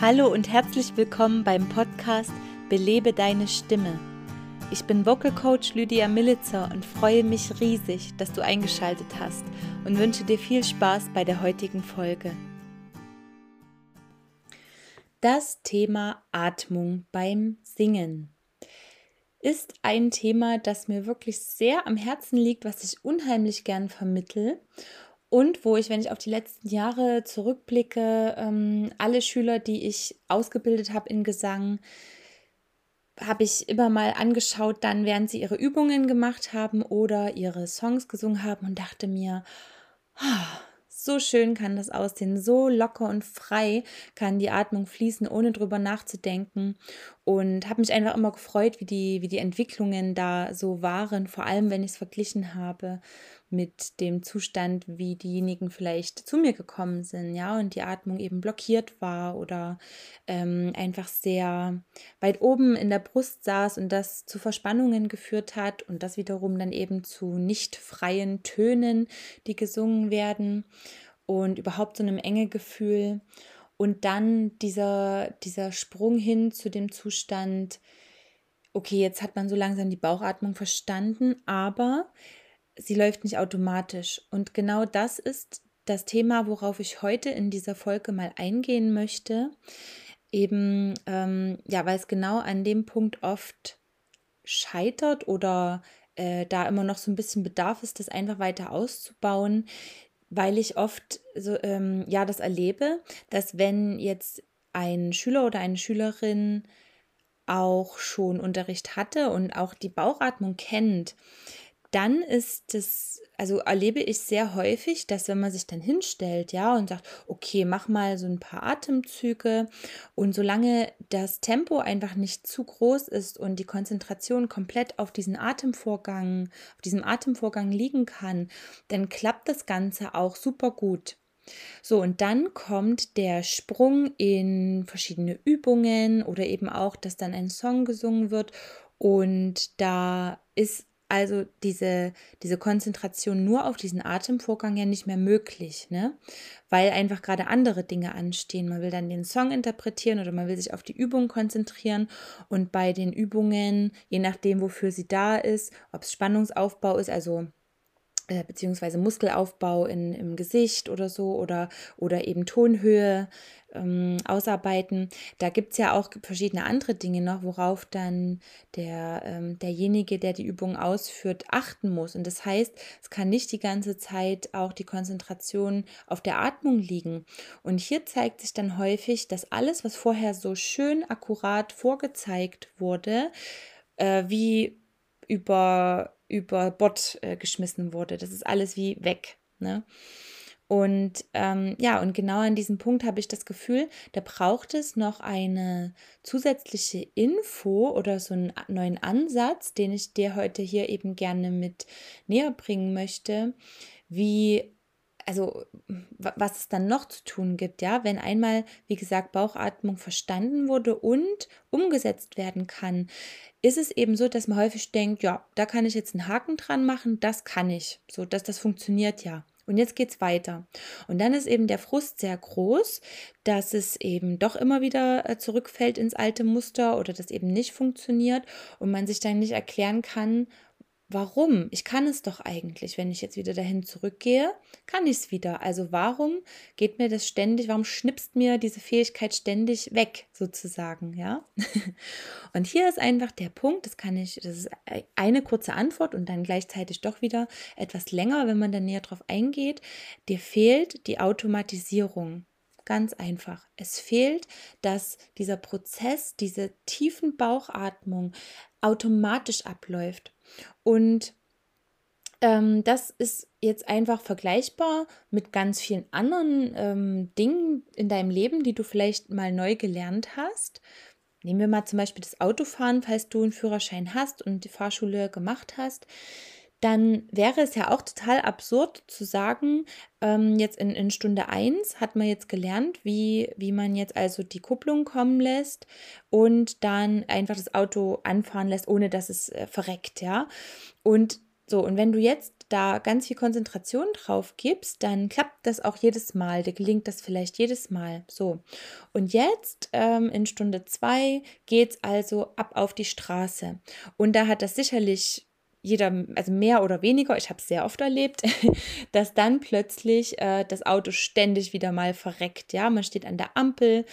Hallo und herzlich willkommen beim Podcast Belebe deine Stimme. Ich bin Vocal Coach Lydia Militzer und freue mich riesig, dass du eingeschaltet hast und wünsche dir viel Spaß bei der heutigen Folge. Das Thema Atmung beim Singen ist ein Thema, das mir wirklich sehr am Herzen liegt, was ich unheimlich gern vermittel und wo ich, wenn ich auf die letzten Jahre zurückblicke, ähm, alle Schüler, die ich ausgebildet habe in Gesang, habe ich immer mal angeschaut, dann während sie ihre Übungen gemacht haben oder ihre Songs gesungen haben und dachte mir, oh, so schön kann das aussehen, so locker und frei kann die Atmung fließen, ohne drüber nachzudenken. Und habe mich einfach immer gefreut, wie die, wie die Entwicklungen da so waren, vor allem wenn ich es verglichen habe mit dem Zustand, wie diejenigen vielleicht zu mir gekommen sind, ja, und die Atmung eben blockiert war oder ähm, einfach sehr weit oben in der Brust saß und das zu Verspannungen geführt hat und das wiederum dann eben zu nicht freien Tönen, die gesungen werden und überhaupt so einem enge Gefühl und dann dieser, dieser Sprung hin zu dem Zustand, okay, jetzt hat man so langsam die Bauchatmung verstanden, aber sie läuft nicht automatisch. Und genau das ist das Thema, worauf ich heute in dieser Folge mal eingehen möchte. Eben, ähm, ja, weil es genau an dem Punkt oft scheitert oder äh, da immer noch so ein bisschen Bedarf ist, das einfach weiter auszubauen, weil ich oft so, ähm, ja, das erlebe, dass wenn jetzt ein Schüler oder eine Schülerin auch schon Unterricht hatte und auch die Bauchatmung kennt, dann ist es, also erlebe ich sehr häufig, dass wenn man sich dann hinstellt, ja, und sagt, okay, mach mal so ein paar Atemzüge und solange das Tempo einfach nicht zu groß ist und die Konzentration komplett auf diesen Atemvorgang, auf diesem Atemvorgang liegen kann, dann klappt das Ganze auch super gut. So, und dann kommt der Sprung in verschiedene Übungen oder eben auch, dass dann ein Song gesungen wird. Und da ist also diese, diese Konzentration nur auf diesen Atemvorgang ja nicht mehr möglich, ne? Weil einfach gerade andere Dinge anstehen. Man will dann den Song interpretieren oder man will sich auf die Übung konzentrieren. Und bei den Übungen, je nachdem, wofür sie da ist, ob es Spannungsaufbau ist, also äh, beziehungsweise Muskelaufbau in, im Gesicht oder so oder, oder eben Tonhöhe ähm, ausarbeiten. Da gibt es ja auch verschiedene andere Dinge noch, worauf dann der, ähm, derjenige, der die Übung ausführt, achten muss. Und das heißt, es kann nicht die ganze Zeit auch die Konzentration auf der Atmung liegen. Und hier zeigt sich dann häufig, dass alles, was vorher so schön akkurat vorgezeigt wurde, äh, wie über über Bord äh, geschmissen wurde. Das ist alles wie weg. Ne? Und ähm, ja, und genau an diesem Punkt habe ich das Gefühl, da braucht es noch eine zusätzliche Info oder so einen neuen Ansatz, den ich dir heute hier eben gerne mit näher bringen möchte, wie also was es dann noch zu tun gibt, ja, wenn einmal, wie gesagt, Bauchatmung verstanden wurde und umgesetzt werden kann, ist es eben so, dass man häufig denkt, ja, da kann ich jetzt einen Haken dran machen, das kann ich, so dass das funktioniert ja. Und jetzt geht es weiter. Und dann ist eben der Frust sehr groß, dass es eben doch immer wieder äh, zurückfällt ins alte Muster oder das eben nicht funktioniert und man sich dann nicht erklären kann, warum? Ich kann es doch eigentlich, wenn ich jetzt wieder dahin zurückgehe, kann ich es wieder. Also warum geht mir das ständig, warum schnipst mir diese Fähigkeit ständig weg, sozusagen, ja? Und hier ist einfach der Punkt, das kann ich, das ist eine kurze Antwort und dann gleichzeitig doch wieder etwas länger, wenn man dann näher drauf eingeht. Dir fehlt die Automatisierung. Ganz einfach. Es fehlt, dass dieser Prozess, diese tiefen Bauchatmung automatisch abläuft. Und ähm, das ist jetzt einfach vergleichbar mit ganz vielen anderen ähm, Dingen in deinem Leben, die du vielleicht mal neu gelernt hast. Nehmen wir mal zum Beispiel das Autofahren, falls du einen Führerschein hast und die Fahrschule gemacht hast dann wäre es ja auch total absurd zu sagen, ähm, jetzt in, in Stunde 1 hat man jetzt gelernt, wie, wie man jetzt also die Kupplung kommen lässt und dann einfach das Auto anfahren lässt, ohne dass es äh, verreckt, ja. Und so, und wenn du jetzt da ganz viel Konzentration drauf gibst, dann klappt das auch jedes Mal. Dir gelingt das vielleicht jedes Mal. So. Und jetzt ähm, in Stunde zwei geht es also ab auf die Straße. Und da hat das sicherlich jeder, also mehr oder weniger, ich habe es sehr oft erlebt, dass dann plötzlich äh, das Auto ständig wieder mal verreckt. Ja, man steht an der Ampel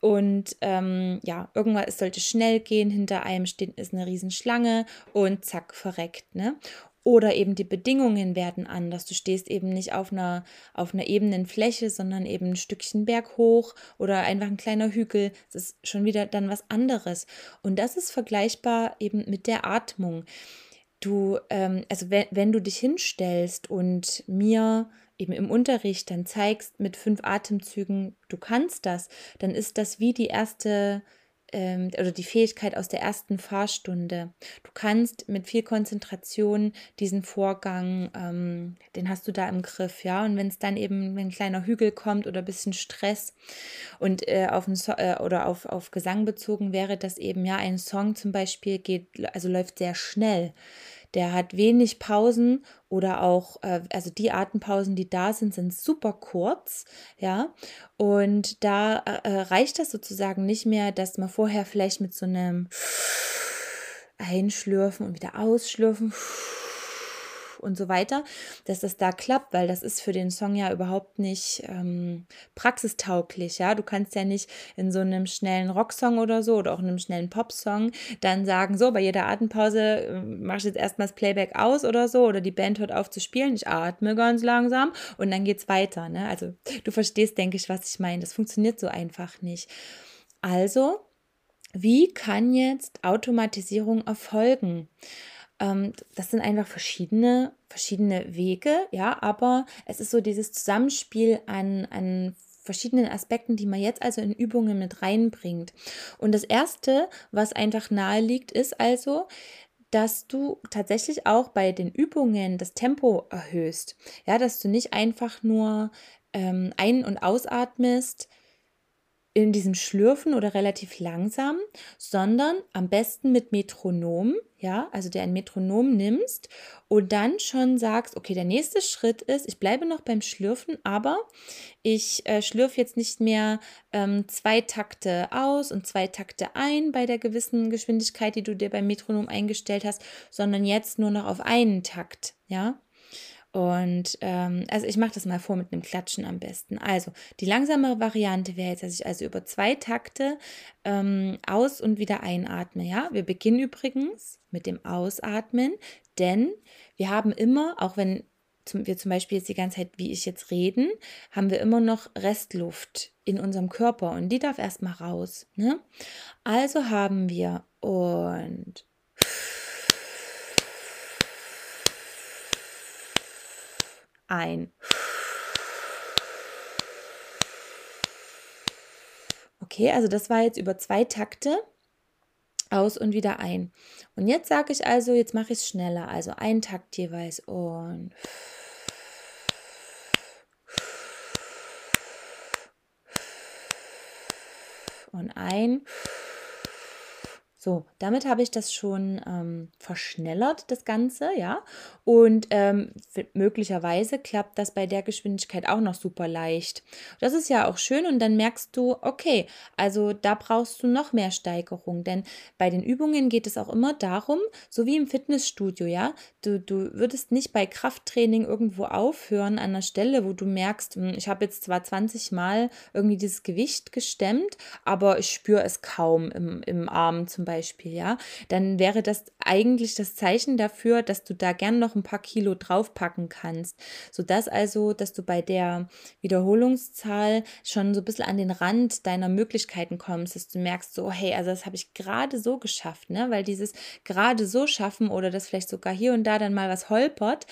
und ähm, ja, irgendwas, es sollte schnell gehen, hinter einem steht ist eine Riesenschlange und zack, verreckt. Ne? Oder eben die Bedingungen werden anders. Du stehst eben nicht auf einer, auf einer ebenen Fläche, sondern eben ein Stückchen Berg hoch oder einfach ein kleiner Hügel. Das ist schon wieder dann was anderes. Und das ist vergleichbar eben mit der Atmung du, ähm, also wenn, wenn du dich hinstellst und mir eben im Unterricht dann zeigst mit fünf Atemzügen, du kannst das, dann ist das wie die erste ähm, oder die Fähigkeit aus der ersten Fahrstunde. Du kannst mit viel Konzentration diesen Vorgang, ähm, den hast du da im Griff, ja. Und wenn es dann eben, ein kleiner Hügel kommt oder ein bisschen Stress und äh, auf so äh, oder auf, auf Gesang bezogen wäre, dass eben ja ein Song zum Beispiel geht, also läuft sehr schnell. Der hat wenig Pausen oder auch, äh, also die Atempausen, die da sind, sind super kurz, ja. Und da äh, äh reicht das sozusagen nicht mehr, dass man vorher vielleicht mit so einem Einschlürfen und wieder ausschlürfen und so weiter, dass das da klappt, weil das ist für den Song ja überhaupt nicht ähm, praxistauglich, ja. Du kannst ja nicht in so einem schnellen Rocksong oder so oder auch in einem schnellen Popsong dann sagen, so, bei jeder Atempause äh, machst du jetzt erstmal das Playback aus oder so oder die Band hört auf zu spielen, ich atme ganz langsam und dann geht's weiter, ne? Also du verstehst, denke ich, was ich meine. Das funktioniert so einfach nicht. Also, wie kann jetzt Automatisierung erfolgen? Ähm, das sind einfach verschiedene, verschiedene Wege, ja, aber es ist so dieses Zusammenspiel an, an verschiedenen Aspekten, die man jetzt also in Übungen mit reinbringt. Und das erste, was einfach nahe liegt, ist also, dass du tatsächlich auch bei den Übungen das Tempo erhöhst. Ja, dass du nicht einfach nur ähm, ein- und ausatmest, in diesem Schlürfen oder relativ langsam, sondern am besten mit Metronom, ja, also der ein Metronom nimmst und dann schon sagst, okay, der nächste Schritt ist, ich bleibe noch beim Schlürfen, aber ich äh, schlürfe jetzt nicht mehr ähm, zwei Takte aus und zwei Takte ein bei der gewissen Geschwindigkeit, die du dir beim Metronom eingestellt hast, sondern jetzt nur noch auf einen Takt, ja. Und ähm, also ich mache das mal vor mit einem Klatschen am besten. Also die langsamere Variante wäre jetzt, dass ich also über zwei Takte ähm, aus und wieder einatme. Ja, wir beginnen übrigens mit dem Ausatmen, denn wir haben immer, auch wenn zum, wir zum Beispiel jetzt die ganze Zeit, wie ich jetzt reden, haben wir immer noch Restluft in unserem Körper und die darf erstmal raus. Ne? Also haben wir und ein. Okay, also das war jetzt über zwei Takte. Aus und wieder ein. Und jetzt sage ich also, jetzt mache ich es schneller. Also ein Takt jeweils und. Und ein. So, damit habe ich das schon ähm, verschnellert, das Ganze, ja. Und ähm, möglicherweise klappt das bei der Geschwindigkeit auch noch super leicht. Das ist ja auch schön und dann merkst du, okay, also da brauchst du noch mehr Steigerung, denn bei den Übungen geht es auch immer darum, so wie im Fitnessstudio, ja, du, du würdest nicht bei Krafttraining irgendwo aufhören an einer Stelle, wo du merkst, hm, ich habe jetzt zwar 20 Mal irgendwie dieses Gewicht gestemmt, aber ich spüre es kaum im, im Arm zum Beispiel. Beispiel, ja, dann wäre das eigentlich das Zeichen dafür, dass du da gern noch ein paar Kilo draufpacken kannst. Sodass also, dass du bei der Wiederholungszahl schon so ein bisschen an den Rand deiner Möglichkeiten kommst, dass du merkst, so, hey, also das habe ich gerade so geschafft, ne? Weil dieses gerade so schaffen oder das vielleicht sogar hier und da dann mal was holpert,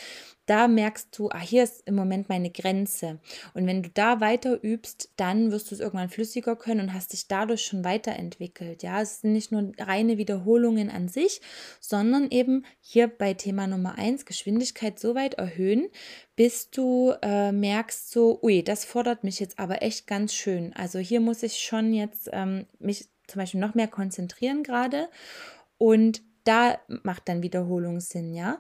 da merkst du, ah, hier ist im Moment meine Grenze. Und wenn du da weiter übst, dann wirst du es irgendwann flüssiger können und hast dich dadurch schon weiterentwickelt. Ja, es sind nicht nur reine Wiederholungen an sich, sondern eben hier bei Thema Nummer eins Geschwindigkeit so weit erhöhen, bis du äh, merkst, so, ui, das fordert mich jetzt aber echt ganz schön. Also hier muss ich schon jetzt ähm, mich zum Beispiel noch mehr konzentrieren gerade und da macht dann Wiederholung Sinn, ja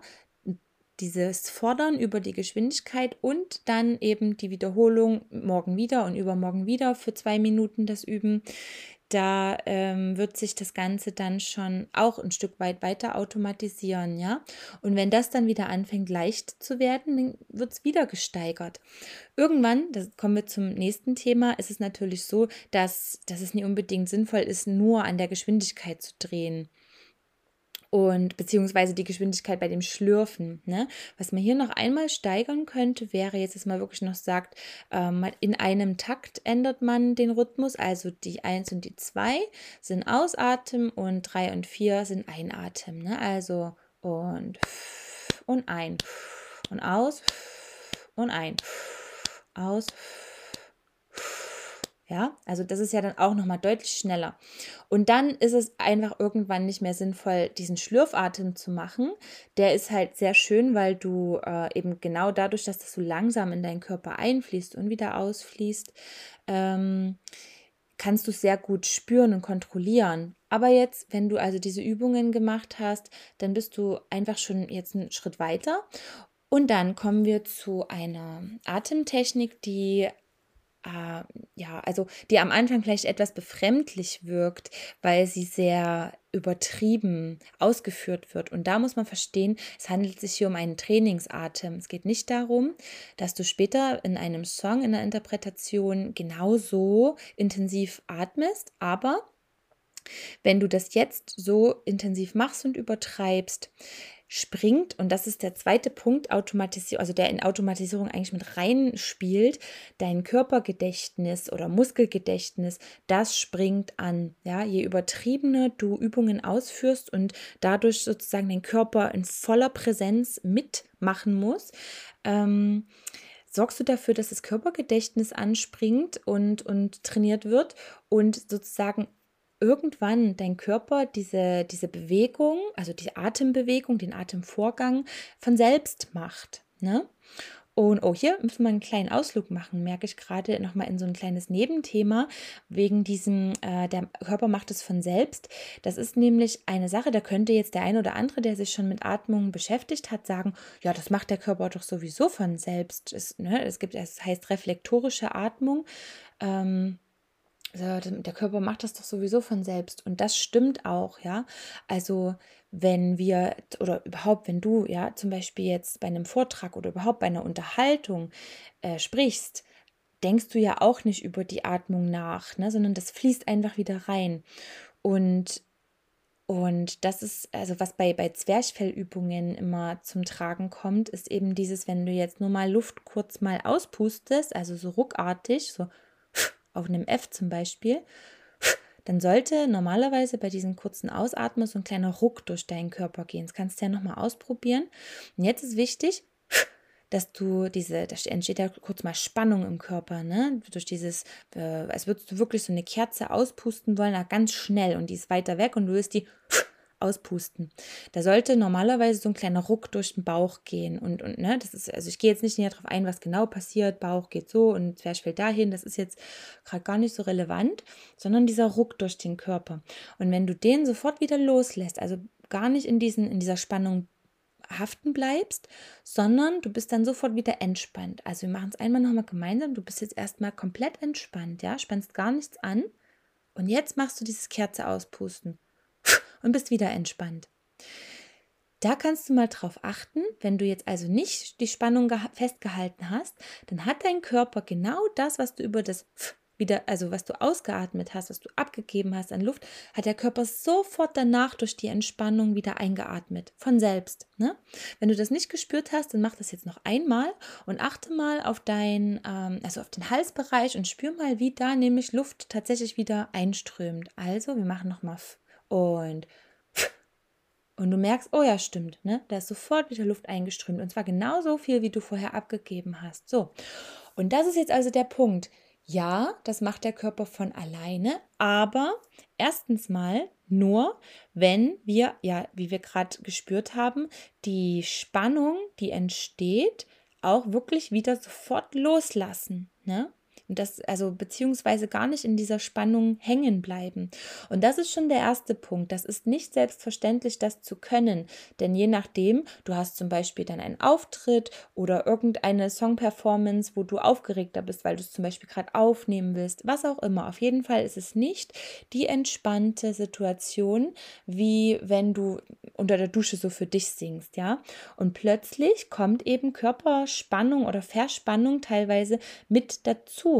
dieses Fordern über die Geschwindigkeit und dann eben die Wiederholung morgen wieder und übermorgen wieder für zwei Minuten das Üben, da ähm, wird sich das Ganze dann schon auch ein Stück weit weiter automatisieren, ja. Und wenn das dann wieder anfängt leicht zu werden, dann wird es wieder gesteigert. Irgendwann, das kommen wir zum nächsten Thema, ist es natürlich so, dass, dass es nie unbedingt sinnvoll ist, nur an der Geschwindigkeit zu drehen und beziehungsweise die Geschwindigkeit bei dem Schlürfen. Ne? Was man hier noch einmal steigern könnte, wäre jetzt, dass man wirklich noch sagt, ähm, in einem Takt ändert man den Rhythmus, also die 1 und die 2 sind Ausatmen und 3 und 4 sind Einatmen. Ne? Also und und ein und aus und ein aus ja, also das ist ja dann auch nochmal deutlich schneller. Und dann ist es einfach irgendwann nicht mehr sinnvoll, diesen Schlürfatem zu machen. Der ist halt sehr schön, weil du äh, eben genau dadurch, dass das so langsam in deinen Körper einfließt und wieder ausfließt, ähm, kannst du sehr gut spüren und kontrollieren. Aber jetzt, wenn du also diese Übungen gemacht hast, dann bist du einfach schon jetzt einen Schritt weiter. Und dann kommen wir zu einer Atemtechnik, die äh, ja, also die am Anfang vielleicht etwas befremdlich wirkt, weil sie sehr übertrieben ausgeführt wird. Und da muss man verstehen, es handelt sich hier um einen Trainingsatem. Es geht nicht darum, dass du später in einem Song, in der Interpretation genauso intensiv atmest, aber wenn du das jetzt so intensiv machst und übertreibst, springt, und das ist der zweite Punkt, Automatisierung, also der in Automatisierung eigentlich mit reinspielt, dein Körpergedächtnis oder Muskelgedächtnis, das springt an. Ja, je übertriebener du Übungen ausführst und dadurch sozusagen den Körper in voller Präsenz mitmachen muss, ähm, sorgst du dafür, dass das Körpergedächtnis anspringt und, und trainiert wird und sozusagen irgendwann dein Körper diese, diese Bewegung, also diese Atembewegung, den Atemvorgang von selbst macht. Ne? Und oh, hier müssen wir einen kleinen Ausflug machen, merke ich gerade nochmal in so ein kleines Nebenthema, wegen diesem, äh, der Körper macht es von selbst. Das ist nämlich eine Sache, da könnte jetzt der ein oder andere, der sich schon mit Atmung beschäftigt hat, sagen, ja, das macht der Körper doch sowieso von selbst. Es, ne, es gibt, es heißt reflektorische Atmung. Ähm, der Körper macht das doch sowieso von selbst. Und das stimmt auch, ja. Also, wenn wir oder überhaupt, wenn du, ja, zum Beispiel jetzt bei einem Vortrag oder überhaupt bei einer Unterhaltung äh, sprichst, denkst du ja auch nicht über die Atmung nach, ne, sondern das fließt einfach wieder rein. Und und das ist, also was bei, bei Zwerchfellübungen immer zum Tragen kommt, ist eben dieses, wenn du jetzt nur mal Luft kurz mal auspustest, also so ruckartig, so auf einem F zum Beispiel, dann sollte normalerweise bei diesen kurzen Ausatmen so ein kleiner Ruck durch deinen Körper gehen. Das kannst du ja nochmal ausprobieren. Und jetzt ist wichtig, dass du diese, da entsteht ja kurz mal Spannung im Körper, ne? Durch dieses, äh, als würdest du wirklich so eine Kerze auspusten wollen, ganz schnell und die ist weiter weg und du willst die auspusten. Da sollte normalerweise so ein kleiner Ruck durch den Bauch gehen. Und, und ne, das ist, also ich gehe jetzt nicht näher darauf ein, was genau passiert. Bauch geht so und Zwerchfell dahin. Das ist jetzt gerade gar nicht so relevant, sondern dieser Ruck durch den Körper. Und wenn du den sofort wieder loslässt, also gar nicht in, diesen, in dieser Spannung haften bleibst, sondern du bist dann sofort wieder entspannt. Also wir machen es einmal nochmal gemeinsam. Du bist jetzt erstmal komplett entspannt, ja, spannst gar nichts an. Und jetzt machst du dieses Kerze auspusten und bist wieder entspannt. Da kannst du mal drauf achten, wenn du jetzt also nicht die Spannung festgehalten hast, dann hat dein Körper genau das, was du über das wieder, also was du ausgeatmet hast, was du abgegeben hast an Luft, hat der Körper sofort danach durch die Entspannung wieder eingeatmet, von selbst. Ne? Wenn du das nicht gespürt hast, dann mach das jetzt noch einmal und achte mal auf dein, ähm, also auf den Halsbereich und spür mal, wie da nämlich Luft tatsächlich wieder einströmt. Also, wir machen nochmal und und du merkst, oh ja, stimmt, ne? Da ist sofort wieder Luft eingeströmt und zwar genauso viel, wie du vorher abgegeben hast. So. Und das ist jetzt also der Punkt. Ja, das macht der Körper von alleine, aber erstens mal nur, wenn wir, ja, wie wir gerade gespürt haben, die Spannung, die entsteht, auch wirklich wieder sofort loslassen. Ne? Und das, also beziehungsweise gar nicht in dieser Spannung hängen bleiben. Und das ist schon der erste Punkt. Das ist nicht selbstverständlich, das zu können. Denn je nachdem, du hast zum Beispiel dann einen Auftritt oder irgendeine Song-Performance, wo du aufgeregter bist, weil du es zum Beispiel gerade aufnehmen willst, was auch immer. Auf jeden Fall ist es nicht die entspannte Situation, wie wenn du unter der Dusche so für dich singst, ja. Und plötzlich kommt eben Körperspannung oder Verspannung teilweise mit dazu.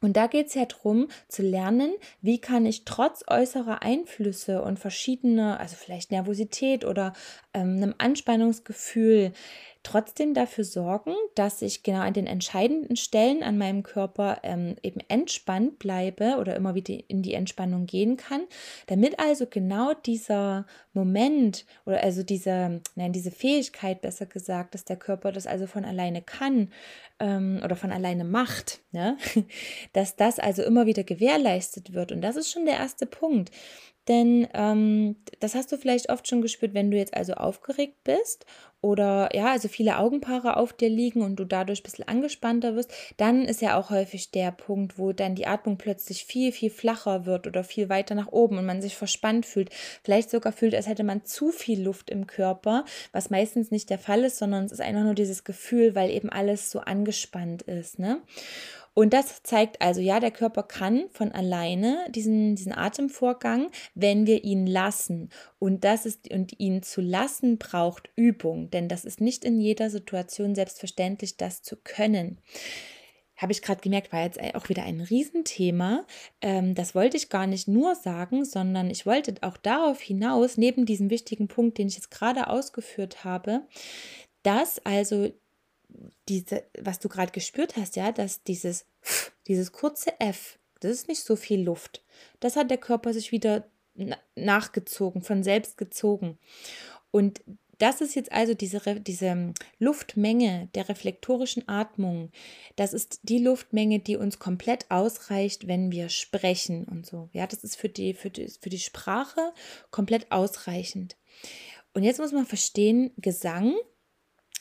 Und da geht es ja darum, zu lernen, wie kann ich trotz äußerer Einflüsse und verschiedener, also vielleicht Nervosität oder ähm, einem Anspannungsgefühl, trotzdem dafür sorgen, dass ich genau an den entscheidenden Stellen an meinem Körper ähm, eben entspannt bleibe oder immer wieder in die Entspannung gehen kann, damit also genau dieser Moment oder also diese, nein, diese Fähigkeit, besser gesagt, dass der Körper das also von alleine kann ähm, oder von alleine macht, ne? dass das also immer wieder gewährleistet wird. Und das ist schon der erste Punkt. Denn ähm, das hast du vielleicht oft schon gespürt, wenn du jetzt also aufgeregt bist oder ja, also viele Augenpaare auf dir liegen und du dadurch ein bisschen angespannter wirst, dann ist ja auch häufig der Punkt, wo dann die Atmung plötzlich viel, viel flacher wird oder viel weiter nach oben und man sich verspannt fühlt. Vielleicht sogar fühlt, als hätte man zu viel Luft im Körper, was meistens nicht der Fall ist, sondern es ist einfach nur dieses Gefühl, weil eben alles so angespannt ist. Ne? Und das zeigt also, ja, der Körper kann von alleine diesen, diesen Atemvorgang, wenn wir ihn lassen. Und das ist, und ihn zu lassen braucht Übung, denn das ist nicht in jeder Situation selbstverständlich, das zu können habe ich gerade gemerkt, war jetzt auch wieder ein Riesenthema. Ähm, das wollte ich gar nicht nur sagen, sondern ich wollte auch darauf hinaus, neben diesem wichtigen Punkt, den ich jetzt gerade ausgeführt habe, dass also diese, was du gerade gespürt hast, ja, dass dieses, dieses kurze F, das ist nicht so viel Luft. Das hat der Körper sich wieder nachgezogen, von selbst gezogen. Und das ist jetzt also diese, diese Luftmenge der reflektorischen Atmung. Das ist die Luftmenge, die uns komplett ausreicht, wenn wir sprechen und so. Ja, das ist für die, für die, für die Sprache komplett ausreichend. Und jetzt muss man verstehen, Gesang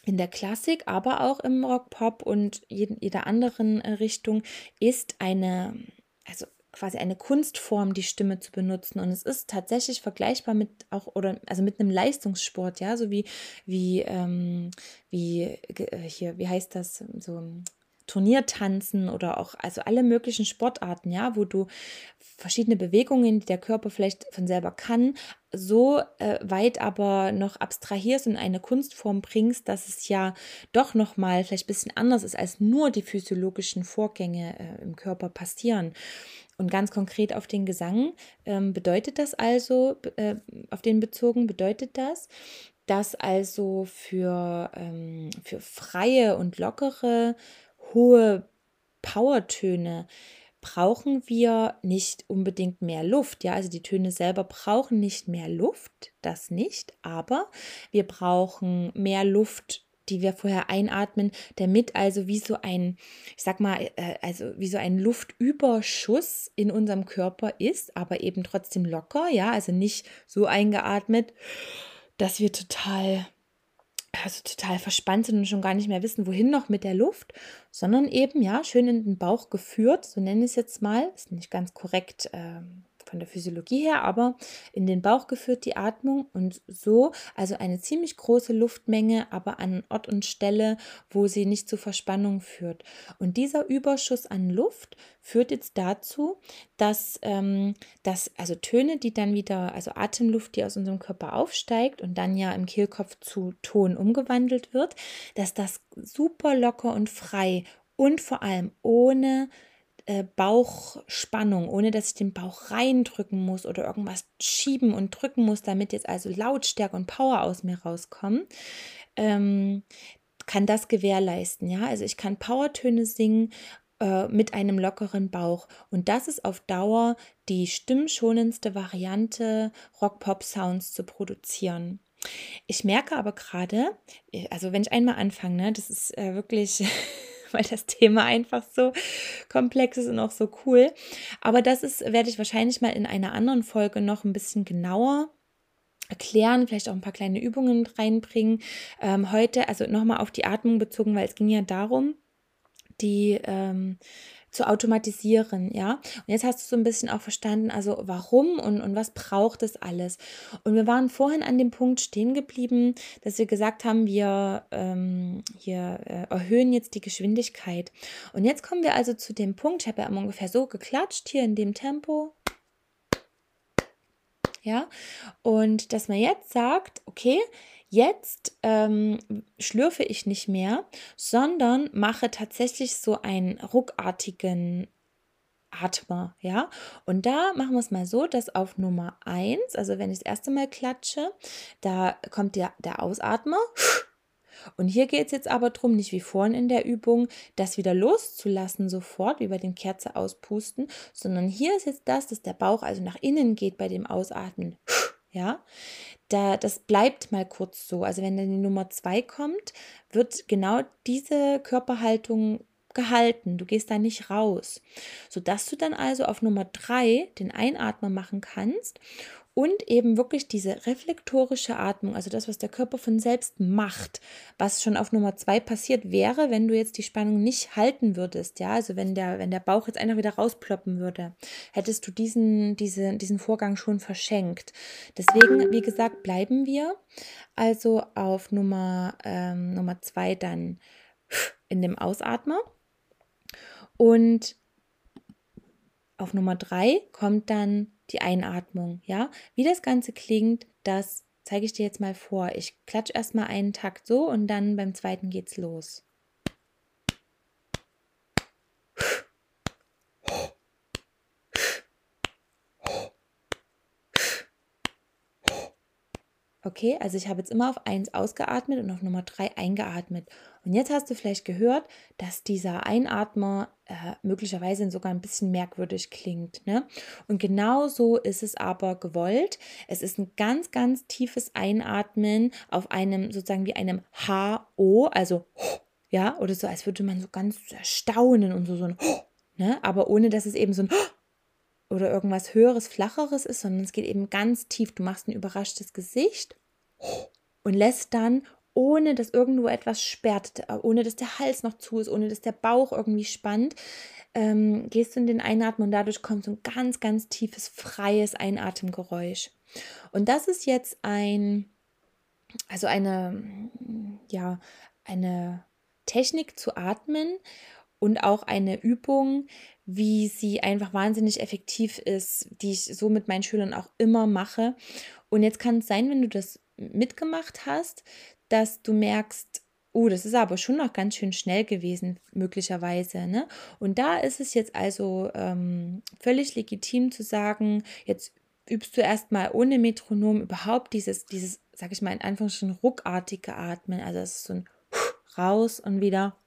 in der Klassik, aber auch im Rock, Pop und jeder anderen äh, Richtung ist eine, also quasi eine Kunstform, die Stimme zu benutzen. Und es ist tatsächlich vergleichbar mit auch oder also mit einem Leistungssport, ja, so wie, wie, ähm, wie äh, hier, wie heißt das? So Turniertanzen oder auch also alle möglichen Sportarten, ja, wo du verschiedene Bewegungen, die der Körper vielleicht von selber kann, so äh, weit aber noch abstrahierst und eine Kunstform bringst, dass es ja doch noch mal vielleicht ein bisschen anders ist, als nur die physiologischen Vorgänge äh, im Körper passieren. Und ganz konkret auf den Gesang ähm, bedeutet das also, äh, auf den bezogen bedeutet das, dass also für, ähm, für freie und lockere hohe Powertöne brauchen wir nicht unbedingt mehr Luft. Ja, also die Töne selber brauchen nicht mehr Luft, das nicht, aber wir brauchen mehr Luft die wir vorher einatmen, damit also wie so ein, ich sag mal, äh, also wie so ein Luftüberschuss in unserem Körper ist, aber eben trotzdem locker, ja, also nicht so eingeatmet, dass wir total also total verspannt sind und schon gar nicht mehr wissen, wohin noch mit der Luft, sondern eben ja schön in den Bauch geführt, so nenne ich es jetzt mal, ist nicht ganz korrekt ähm, von der Physiologie her, aber in den Bauch geführt die Atmung und so, also eine ziemlich große Luftmenge, aber an Ort und Stelle, wo sie nicht zu Verspannung führt. Und dieser Überschuss an Luft führt jetzt dazu, dass, ähm, dass also Töne, die dann wieder, also Atemluft, die aus unserem Körper aufsteigt und dann ja im Kehlkopf zu Ton umgewandelt wird, dass das super locker und frei und vor allem ohne äh, Bauchspannung, ohne dass ich den Bauch reindrücken muss oder irgendwas schieben und drücken muss, damit jetzt also Lautstärke und Power aus mir rauskommen, ähm, kann das gewährleisten. Ja, also ich kann Powertöne singen äh, mit einem lockeren Bauch. Und das ist auf Dauer die stimmschonendste Variante, Rock-Pop-Sounds zu produzieren. Ich merke aber gerade, äh, also wenn ich einmal anfange, ne, das ist äh, wirklich weil das Thema einfach so komplex ist und auch so cool. Aber das ist, werde ich wahrscheinlich mal in einer anderen Folge noch ein bisschen genauer erklären, vielleicht auch ein paar kleine Übungen reinbringen. Ähm, heute, also nochmal auf die Atmung bezogen, weil es ging ja darum, die ähm, zu automatisieren, ja. Und jetzt hast du so ein bisschen auch verstanden, also warum und, und was braucht es alles. Und wir waren vorhin an dem Punkt stehen geblieben, dass wir gesagt haben, wir ähm, hier äh, erhöhen jetzt die Geschwindigkeit. Und jetzt kommen wir also zu dem Punkt, ich habe ja immer ungefähr so geklatscht hier in dem Tempo. Ja, und dass man jetzt sagt, okay, Jetzt ähm, schlürfe ich nicht mehr, sondern mache tatsächlich so einen ruckartigen Atmer, ja. Und da machen wir es mal so, dass auf Nummer 1, also wenn ich das erste Mal klatsche, da kommt der, der Ausatmer. Und hier geht es jetzt aber darum, nicht wie vorhin in der Übung, das wieder loszulassen sofort, wie bei dem Kerze auspusten, sondern hier ist jetzt das, dass der Bauch also nach innen geht bei dem Ausatmen. Ja, da, das bleibt mal kurz so. Also wenn dann die Nummer zwei kommt, wird genau diese Körperhaltung gehalten. Du gehst da nicht raus. Sodass du dann also auf Nummer drei den Einatmer machen kannst und eben wirklich diese reflektorische Atmung, also das, was der Körper von selbst macht, was schon auf Nummer zwei passiert wäre, wenn du jetzt die Spannung nicht halten würdest, ja, also wenn der, wenn der Bauch jetzt einfach wieder rausploppen würde, hättest du diesen, diese, diesen Vorgang schon verschenkt. Deswegen, wie gesagt, bleiben wir also auf Nummer, ähm, Nummer zwei dann in dem Ausatmer und auf Nummer drei kommt dann die Einatmung, ja. Wie das Ganze klingt, das zeige ich dir jetzt mal vor. Ich klatsche erstmal einen Takt so und dann beim zweiten geht's los. Okay, also ich habe jetzt immer auf 1 ausgeatmet und auf Nummer 3 eingeatmet. Und jetzt hast du vielleicht gehört, dass dieser Einatmer äh, möglicherweise sogar ein bisschen merkwürdig klingt. Ne? Und genau so ist es aber gewollt. Es ist ein ganz, ganz tiefes Einatmen auf einem sozusagen wie einem H-O, also ja, oder so, als würde man so ganz erstaunen und so, so ein ne? aber ohne dass es eben so ein oder irgendwas höheres, flacheres ist, sondern es geht eben ganz tief. Du machst ein überraschtes Gesicht und lässt dann, ohne dass irgendwo etwas sperrt, ohne dass der Hals noch zu ist, ohne dass der Bauch irgendwie spannt, ähm, gehst du in den Einatmen und dadurch kommt so ein ganz, ganz tiefes, freies Einatemgeräusch. Und das ist jetzt ein, also eine, ja, eine Technik zu atmen und auch eine Übung, wie sie einfach wahnsinnig effektiv ist, die ich so mit meinen Schülern auch immer mache. Und jetzt kann es sein, wenn du das mitgemacht hast, dass du merkst, oh, das ist aber schon noch ganz schön schnell gewesen, möglicherweise. Ne? Und da ist es jetzt also ähm, völlig legitim zu sagen, jetzt übst du erstmal ohne Metronom überhaupt dieses, dieses, sag ich mal, in Anführungsstrichen ruckartige Atmen. Also es ist so ein raus und wieder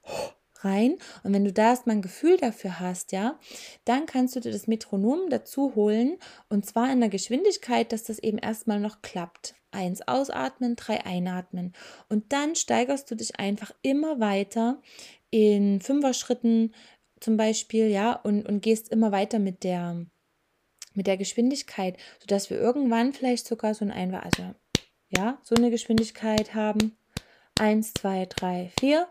rein. Und wenn du da erstmal ein Gefühl dafür hast, ja, dann kannst du dir das Metronom dazu holen und zwar in der Geschwindigkeit, dass das eben erstmal noch klappt. Eins ausatmen, drei einatmen. Und dann steigerst du dich einfach immer weiter in Fünfer-Schritten zum Beispiel, ja, und, und gehst immer weiter mit der, mit der Geschwindigkeit, sodass wir irgendwann vielleicht sogar so ein Einwar, also ja, so eine Geschwindigkeit haben. Eins, zwei, drei, vier.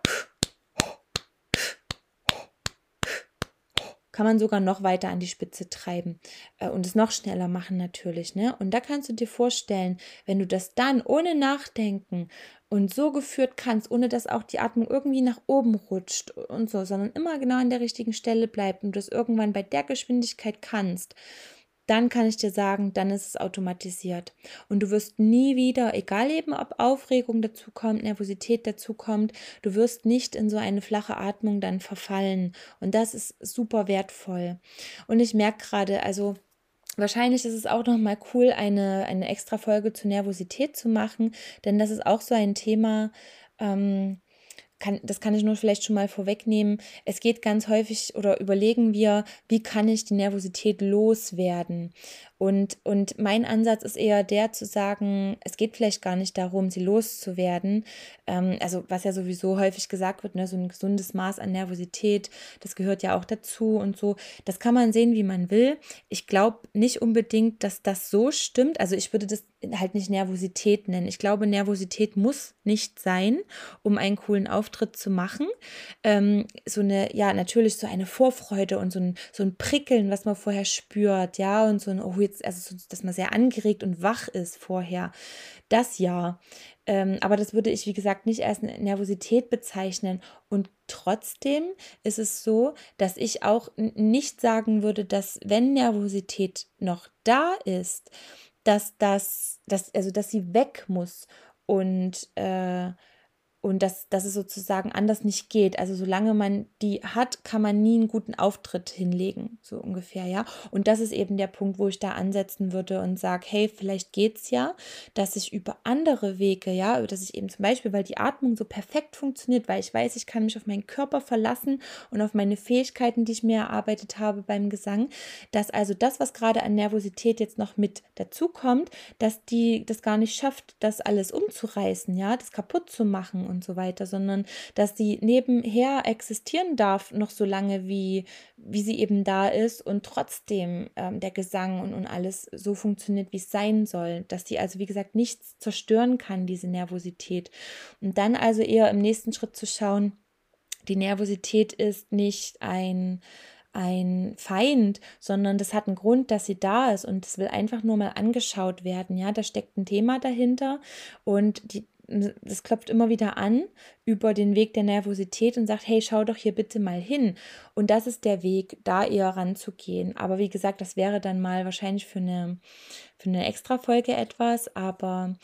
Kann man sogar noch weiter an die Spitze treiben äh, und es noch schneller machen natürlich. Ne? Und da kannst du dir vorstellen, wenn du das dann ohne Nachdenken und so geführt kannst, ohne dass auch die Atmung irgendwie nach oben rutscht und so, sondern immer genau an der richtigen Stelle bleibt und du das irgendwann bei der Geschwindigkeit kannst, dann kann ich dir sagen, dann ist es automatisiert. Und du wirst nie wieder, egal eben ob Aufregung dazu kommt, Nervosität dazu kommt, du wirst nicht in so eine flache Atmung dann verfallen. Und das ist super wertvoll. Und ich merke gerade, also Wahrscheinlich ist es auch nochmal cool, eine, eine extra Folge zur Nervosität zu machen, denn das ist auch so ein Thema, ähm, kann, das kann ich nur vielleicht schon mal vorwegnehmen. Es geht ganz häufig oder überlegen wir, wie kann ich die Nervosität loswerden? Und, und mein Ansatz ist eher der zu sagen, es geht vielleicht gar nicht darum, sie loszuwerden. Ähm, also was ja sowieso häufig gesagt wird, ne, so ein gesundes Maß an Nervosität, das gehört ja auch dazu und so. Das kann man sehen, wie man will. Ich glaube nicht unbedingt, dass das so stimmt. Also ich würde das halt nicht Nervosität nennen. Ich glaube, Nervosität muss nicht sein, um einen coolen Auftritt Auftritt zu machen. Ähm, so eine, ja, natürlich so eine Vorfreude und so ein, so ein Prickeln, was man vorher spürt, ja, und so ein, oh, jetzt, also, so, dass man sehr angeregt und wach ist vorher. Das ja. Ähm, aber das würde ich, wie gesagt, nicht als Nervosität bezeichnen. Und trotzdem ist es so, dass ich auch nicht sagen würde, dass wenn Nervosität noch da ist, dass das, dass, also dass sie weg muss und äh, und dass, dass es sozusagen anders nicht geht. Also solange man die hat, kann man nie einen guten Auftritt hinlegen, so ungefähr, ja. Und das ist eben der Punkt, wo ich da ansetzen würde und sage, hey, vielleicht geht es ja, dass ich über andere Wege, ja, dass ich eben zum Beispiel, weil die Atmung so perfekt funktioniert, weil ich weiß, ich kann mich auf meinen Körper verlassen und auf meine Fähigkeiten, die ich mir erarbeitet habe beim Gesang, dass also das, was gerade an Nervosität jetzt noch mit dazu kommt, dass die das gar nicht schafft, das alles umzureißen, ja, das kaputt zu machen und so weiter, sondern dass sie nebenher existieren darf, noch so lange, wie, wie sie eben da ist und trotzdem ähm, der Gesang und, und alles so funktioniert, wie es sein soll. Dass sie also, wie gesagt, nichts zerstören kann, diese Nervosität. Und dann also eher im nächsten Schritt zu schauen, die Nervosität ist nicht ein ein Feind, sondern das hat einen Grund, dass sie da ist und es will einfach nur mal angeschaut werden. Ja, da steckt ein Thema dahinter und die, das klopft immer wieder an über den Weg der Nervosität und sagt, hey, schau doch hier bitte mal hin. Und das ist der Weg, da eher ranzugehen. Aber wie gesagt, das wäre dann mal wahrscheinlich für eine, für eine Extra-Folge etwas, aber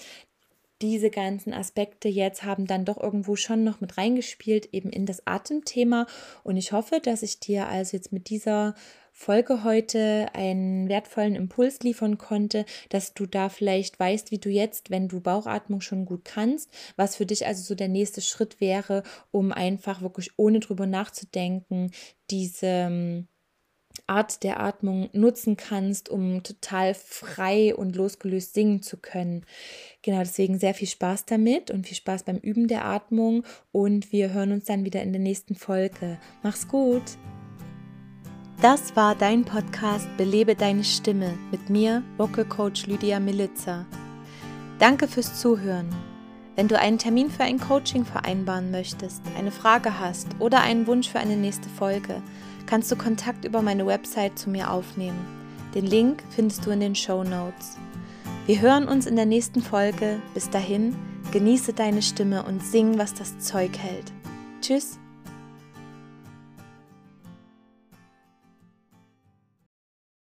diese ganzen Aspekte jetzt haben dann doch irgendwo schon noch mit reingespielt, eben in das Atemthema. Und ich hoffe, dass ich dir also jetzt mit dieser Folge heute einen wertvollen Impuls liefern konnte, dass du da vielleicht weißt, wie du jetzt, wenn du Bauchatmung schon gut kannst, was für dich also so der nächste Schritt wäre, um einfach wirklich ohne drüber nachzudenken, diese ähm, Art der Atmung nutzen kannst, um total frei und losgelöst singen zu können. Genau, deswegen sehr viel Spaß damit und viel Spaß beim Üben der Atmung und wir hören uns dann wieder in der nächsten Folge. Mach's gut! Das war dein Podcast Belebe deine Stimme mit mir, Vocal Coach Lydia Militzer. Danke fürs Zuhören. Wenn du einen Termin für ein Coaching vereinbaren möchtest, eine Frage hast oder einen Wunsch für eine nächste Folge, kannst du Kontakt über meine Website zu mir aufnehmen. Den Link findest du in den Show Notes. Wir hören uns in der nächsten Folge. Bis dahin, genieße deine Stimme und sing, was das Zeug hält. Tschüss.